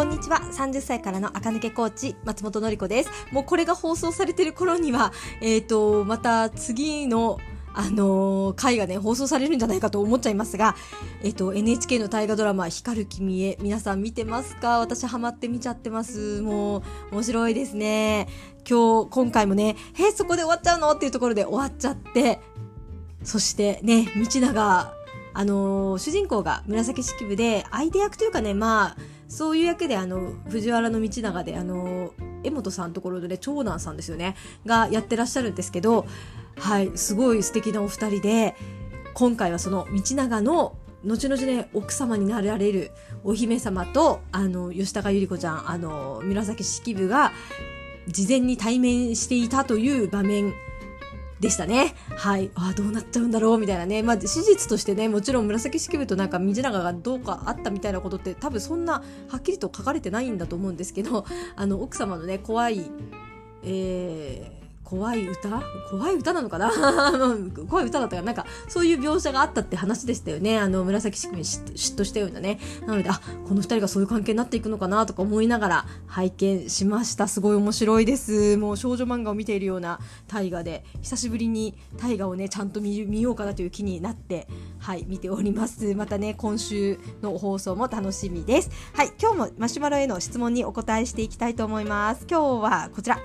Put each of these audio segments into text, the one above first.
こんにちは。30歳からの赤抜けコーチ、松本のり子です。もうこれが放送されてる頃には、えっ、ー、と、また次のあのー、回がね、放送されるんじゃないかと思っちゃいますが、えっ、と、NHK の大河ドラマ、光る君へ、皆さん見てますか？私ハマって見ちゃってます。もう、面白いですね。今日、今回もね、え、そこで終わっちゃうの？っていうところで終わっちゃって、そしてね、道長、あの、主人公が紫式部で、相手役というかね、まあ、そういう役で、あの、藤原道長で、あの、江本さんところでね、長男さんですよね、がやってらっしゃるんですけど、はい、すごい素敵なお二人で、今回はその道長の後々ね、奥様になられるお姫様と、あの、吉高由里子ちゃん、あの、紫式部が、事前に対面していたという場面でしたね。はい。あどうなっちゃうんだろうみたいなね。まあ、史実としてね、もちろん紫式部となんか道長がどうかあったみたいなことって多分そんなはっきりと書かれてないんだと思うんですけど、あの、奥様のね、怖い、えー、怖い歌？怖い歌なのかな？怖い歌だったから、なんか、そういう描写があったって話でしたよね。あの、紫式部に嫉妬したようなね。なので、あ、この二人がそういう関係になっていくのかなとか思いながら拝見しました。すごい面白いです。もう少女漫画を見ているような大河で、久しぶりに大河をね、ちゃんと見見ようかなという気になって、はい、見ております。またね、今週の放送も楽しみです。はい、今日もマシュマロへの質問にお答えしていきたいと思います。今日はこちら。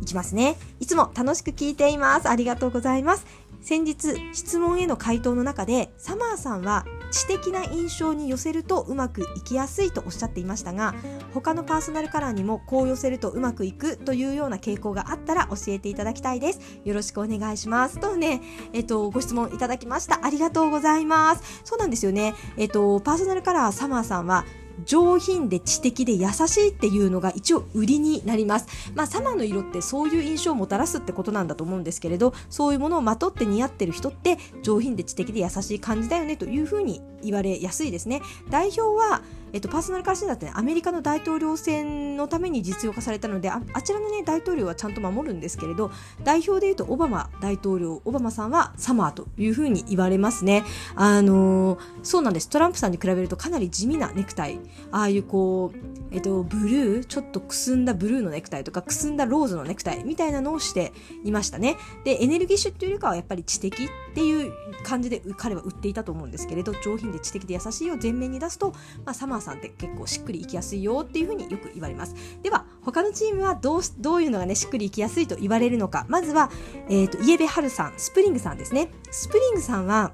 いきますね。いつも楽しく聞いています。ありがとうございます。先日、質問への回答の中で、サマーさんは知的な印象に寄せるとうまくいきやすいとおっしゃっていましたが、他のパーソナルカラーにもこう寄せるとうまくいくというような傾向があったら教えていただきたいです。よろしくお願いします。とね、えっと、ご質問いただきました。ありがとうございます。そうなんですよね。えっと、パーソナルカラーサマーさんは上品で知的で優しいっていうのが一応売りになります。まあ、サマーの色ってそういう印象をもたらすってことなんだと思うんですけれど、そういうものをまとって似合ってる人って上品で知的で優しい感じだよねというふうに言われやすいですね。代表は、えっと、パーソナルカラー診断って、ね、アメリカの大統領選のために実用化されたのでああちらの、ね、大統領はちゃんと守るんですけれど代表でいうとオバマ大統領オバマさんはサマーというふうに言われますね。あのー、そうなんですトランプさんに比べるとかなり地味なネクタイああいうこう、えっと、ブルーちょっとくすんだブルーのネクタイとかくすんだローズのネクタイみたいなのをしていましたね。でエネルギッシュっていうよりかはやっぱり知的っていう感じで彼は売っていたと思うんですけれど上品で知的で優しいを前面に出すと、まあ、サマーさんって結構しっくりいきやすいよっていうふうによく言われます。では他のチームはどうどういうのがねしっくりいきやすいと言われるのか。まずは、えーと、イエベハルさんスプリングさんですね。スプリングさんは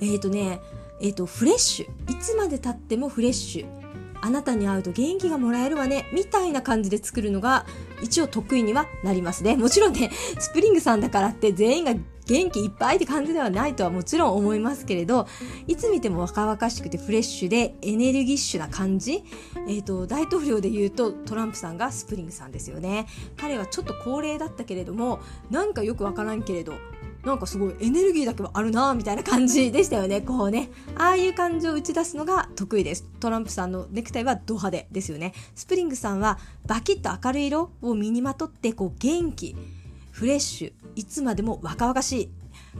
えっ、ー、とねえっ、ー、とフレッシュ。いつまでたってもフレッシュ。あなたに会うと元気がもらえるわね、みたいな感じで作るのが一応得意にはなりますね。もちろんね、スプリングさんだからって全員が元気いっぱいって感じではないとはもちろん思いますけれど、いつ見ても若々しくてフレッシュでエネルギッシュな感じ。えっ、ー、と、大統領で言うとトランプさんがスプリングさんですよね。彼はちょっと高齢だったけれども、なんかよくわからんけれど、なんかすごいエネルギーだけはあるなみたいな感じでしたよね。こうね。ああいう感じを打ち出すのが得意です。トランプさんのネクタイはド派手ですよね。スプリングさんはバキッと明るい色を身にまとってこう元気、フレッシュ、いつまでも若々しい。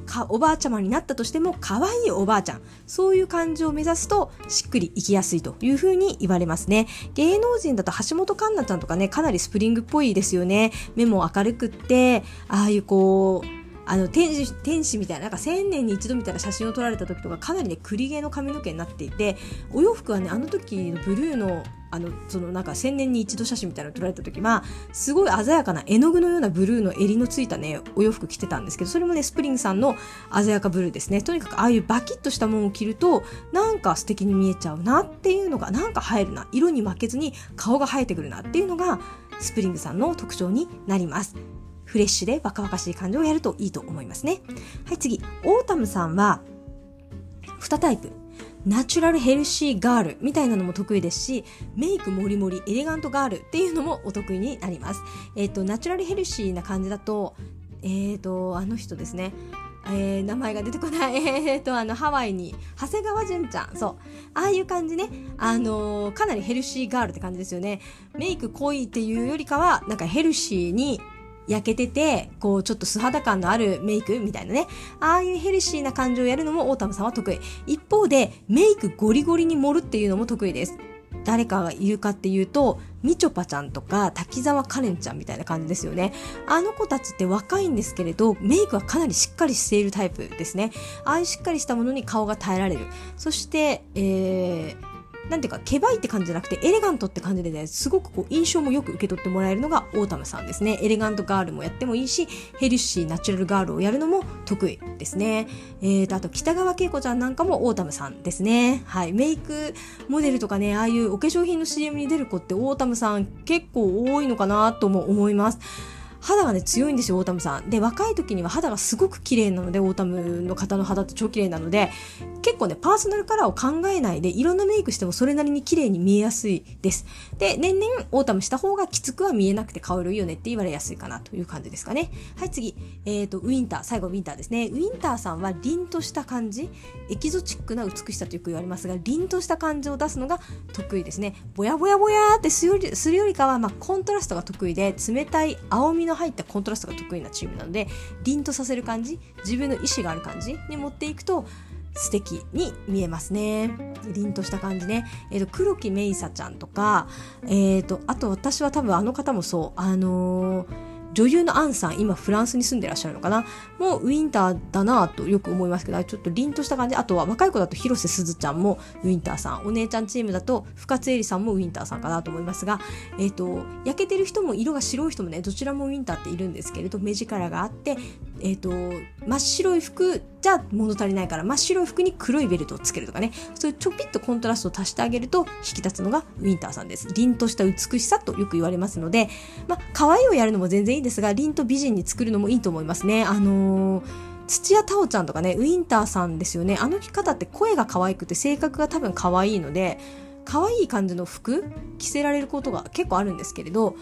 かおばあちゃまになったとしても可愛いおばあちゃんそういう感じを目指すとしっくりいきやすいというふうに言われますね芸能人だと橋本環奈ちゃんとかねかなりスプリングっぽいですよね目も明るくってああいうこうあの天使天使みたいななんか1000年に一度みたいな写真を撮られた時とかかなりね栗毛の髪の毛になっていてお洋服はねあの時のブルーのあのそのなんか1000年に一度写真みたいなの撮られた時はすごい鮮やかな絵の具のようなブルーの襟のついたねお洋服着てたんですけどそれもねスプリングさんの鮮やかブルーですね。とにかくああいうバキッとしたものを着るとなんか素敵に見えちゃうなっていうのがなんか映えるな。色に負けずに顔が映えてくるなっていうのがスプリングさんの特徴になります。フレッシュで若々しい感じをやるといいと思いますね。はい、次。オータムさんは、2タイプ。ナチュラルヘルシーガールみたいなのも得意ですし、メイクもりもりエレガントガールっていうのもお得意になります。えっ、ー、と、ナチュラルヘルシーな感じだと、えっ、ー、と、あの人ですね。えー、名前が出てこない。えっと、あの、ハワイに、長谷川潤ちゃん。そう。ああいう感じね。あのー、かなりヘルシーガールって感じですよね。メイク濃いっていうよりかは、なんかヘルシーに焼けてて、こう、ちょっと素肌感のあるメイクみたいなね。ああいうヘルシーな感じをやるのもオータムさんは得意。一方で、メイクゴリゴリに盛るっていうのも得意です。誰かがいるかっていうと、みちょぱちゃんとか滝沢カレンちゃんみたいな感じですよね。あの子たちって若いんですけれど、メイクはかなりしっかりしているタイプですね。ああいうしっかりしたものに顔が耐えられる。そして、えー、なんていうか、けばいって感じじゃなくて、エレガントって感じでね、すごくこう、印象もよく受け取ってもらえるのがオータムさんですね。エレガントガールもやってもいいし、ヘルシー、ナチュラルガールをやるのも得意ですね。えーと、あと、北川景子ちゃんなんかもオータムさんですね。はい。メイクモデルとかね、ああいうお化粧品の CM に出る子ってオータムさん結構多いのかなとも思います。肌がね強いんですよオータムさん。で若い時には肌がすごく綺麗なのでオータムの方の肌って超綺麗なので結構ねパーソナルカラーを考えないでいろんなメイクしてもそれなりに綺麗に見えやすいです。で年々オータムした方がきつくは見えなくて顔色いいよねって言われやすいかなという感じですかね。はい次。えっ、ー、とウィンター。最後ウィンターですね。ウィンターさんは凛とした感じ。エキゾチックな美しさとよく言われますが凛とした感じを出すのが得意ですね。ぼやぼやぼやってするよりかは、まあ、コントラストが得意で冷たい青みの入ったコントラストが得意なチームなので凛とさせる感じ自分の意思がある感じに持っていくと素敵に見えますね。凛とした感じね。えっ、ー、と、黒木メイサちゃんとか、えっ、ー、と、あと私は多分あの方もそう、あのー女優のアンさん、今フランスに住んでらっしゃるのかな？もうウィンターだなとよく思いますけど、ちょっと凛とした感じ。あとは若い子だと広瀬すずちゃんもウィンターさん。お姉ちゃんチームだと深津絵里さんもウィンターさんかなと思いますが、えっ、ー、と、焼けてる人も色が白い人もね、どちらもウィンターっているんですけれど、目力があって、え、ー、と、真っ白い服じゃ物足りないから真っ白い服に黒いベルトをつけるとかね、そういうちょぴっとコントラストを足してあげると引き立つのがウィンターさんです。凛とした美しさとよく言われますので、まあ、可愛いをやるのも全然いいですが、凛と美人に作るのもいいと思いますね。あのー土屋太鳳ちゃんとかね、ウィンターさんですよね。あの着方って声が可愛くて性格が多分可愛いので、可愛い感じの服着せられることが結構あるんですけれど、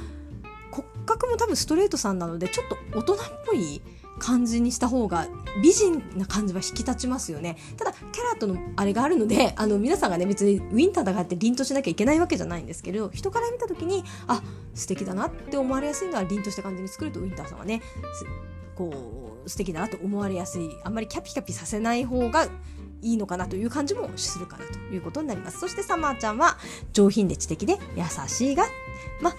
骨格も多分ストレートさんなので、ちょっと大人っぽい感じにした方が美人な感じは引き立ちますよね。ただ、キャラとのあれがあるので、あの、皆さんがね、別にウィンターだからって凛としなきゃいけないわけじゃないんですけど、人から見た時に、あ、素敵だなって思われやすいのは凛とした感じに作ると、ウィンターさんはね、こう、素敵だなと思われやすい。あんまりキャピキャピさせない方がいいのかなという感じもするかなということになります。そしてサマーちゃんは上品で知的で優しいが、ま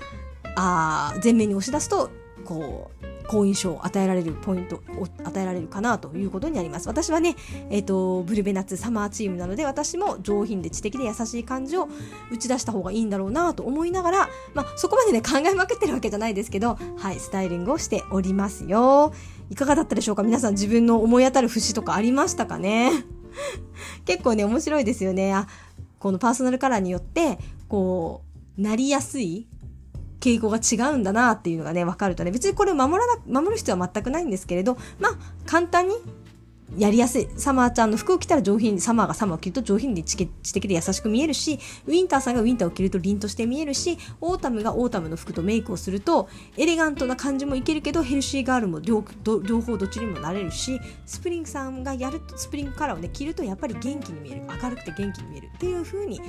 あ、あ前面に押し出すと、こう、好印象を与えられるポイントを与えられるかなということになります。私はね、えっ、ー、と、ブルベナッツサマーチームなので、私も上品で知的で優しい感じを打ち出した方がいいんだろうなと思いながら、まあ、そこまでね、考えまくってるわけじゃないですけど、はい、スタイリングをしておりますよ。いかがだったでしょうか？皆さん自分の思い当たる節とかありましたかね？結構ね、面白いですよね。あ、このパーソナルカラーによって、こう、なりやすい傾向が違うんだなっていうのがね、分かるとね、別にこれを守らな、守る必要は全くないんですけれど、まあ、簡単にやりやすい。サマーちゃんの服を着たら上品、サマーがサマーを着ると上品で知的で優しく見えるし、ウィンターさんがウィンターを着ると凛として見えるし、オータムがオータムの服とメイクをすると、エレガントな感じもいけるけど、ヘルシーガールも両両方どっちにもなれるし、スプリングさんがやると、スプリングカラーをね、着るとやっぱり元気に見える。明るくて元気に見える。っていう風に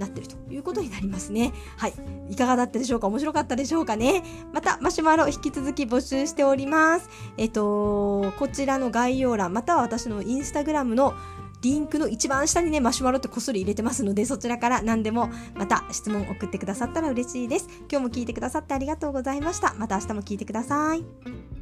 なってるということになりますね。はい。いかがだったでしょうか？面白かったでしょうかね？また、マシュマロ引き続き募集しております。えっと、こちらの概要欄、または私のインスタグラムのリンクの一番下にね、マシュマロってこっそり入れてますので、そちらから何でもまた質問送ってくださったら嬉しいです。今日も聞いてくださってありがとうございました。また明日も聞いてください。